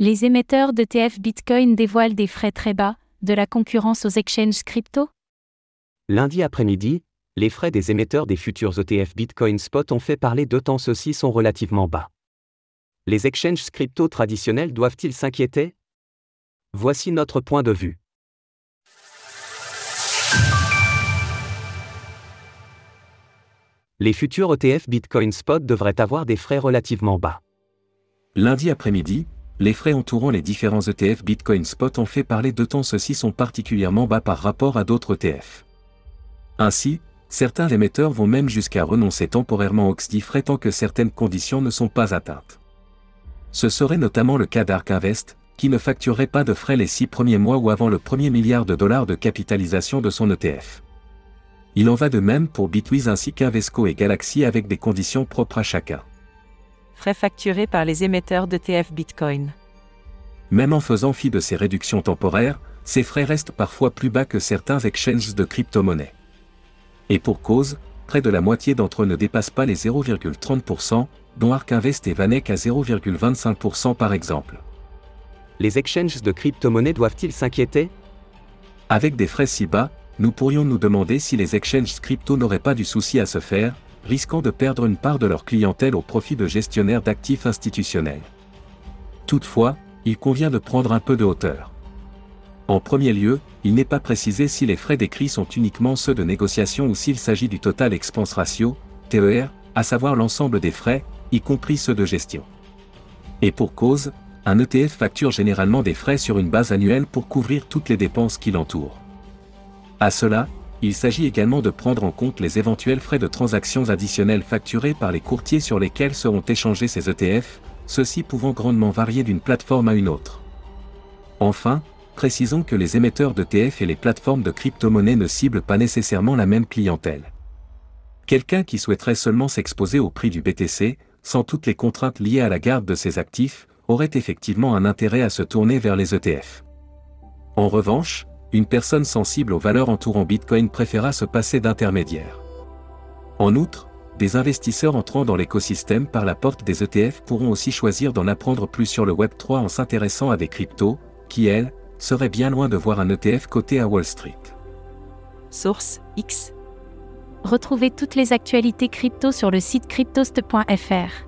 Les émetteurs d'ETF Bitcoin dévoilent des frais très bas, de la concurrence aux exchanges crypto? Lundi après-midi, les frais des émetteurs des futurs ETF Bitcoin Spot ont fait parler d'autant ceux-ci sont relativement bas. Les exchanges crypto traditionnels doivent-ils s'inquiéter? Voici notre point de vue. Les futurs ETF Bitcoin Spot devraient avoir des frais relativement bas. Lundi après-midi, les frais entourant les différents ETF Bitcoin Spot ont fait parler de temps ceux-ci sont particulièrement bas par rapport à d'autres ETF. Ainsi, certains émetteurs vont même jusqu'à renoncer temporairement aux XD frais tant que certaines conditions ne sont pas atteintes. Ce serait notamment le cas d'Ark Invest, qui ne facturerait pas de frais les six premiers mois ou avant le premier milliard de dollars de capitalisation de son ETF. Il en va de même pour Bitwiz ainsi qu'Invesco et Galaxy avec des conditions propres à chacun frais facturés par les émetteurs d'ETF Bitcoin. Même en faisant fi de ces réductions temporaires, ces frais restent parfois plus bas que certains exchanges de crypto-monnaies. Et pour cause, près de la moitié d'entre eux ne dépassent pas les 0,30%, dont Ark Invest et Vanek à 0,25% par exemple. Les exchanges de crypto-monnaies doivent-ils s'inquiéter? Avec des frais si bas, nous pourrions nous demander si les exchanges crypto n'auraient pas du souci à se faire, risquant de perdre une part de leur clientèle au profit de gestionnaires d'actifs institutionnels. Toutefois, il convient de prendre un peu de hauteur. En premier lieu, il n'est pas précisé si les frais décrits sont uniquement ceux de négociation ou s'il s'agit du total expense ratio, TER, à savoir l'ensemble des frais, y compris ceux de gestion. Et pour cause, un ETF facture généralement des frais sur une base annuelle pour couvrir toutes les dépenses qui l'entourent. À cela, il s'agit également de prendre en compte les éventuels frais de transactions additionnels facturés par les courtiers sur lesquels seront échangés ces ETF, ceux-ci pouvant grandement varier d'une plateforme à une autre. Enfin, précisons que les émetteurs d'ETF et les plateformes de crypto-monnaies ne ciblent pas nécessairement la même clientèle. Quelqu'un qui souhaiterait seulement s'exposer au prix du BTC, sans toutes les contraintes liées à la garde de ses actifs, aurait effectivement un intérêt à se tourner vers les ETF. En revanche, une personne sensible aux valeurs entourant Bitcoin préféra se passer d'intermédiaire. En outre, des investisseurs entrant dans l'écosystème par la porte des ETF pourront aussi choisir d'en apprendre plus sur le Web3 en s'intéressant à des cryptos, qui, elles, seraient bien loin de voir un ETF coté à Wall Street. Source X. Retrouvez toutes les actualités crypto sur le site cryptost.fr.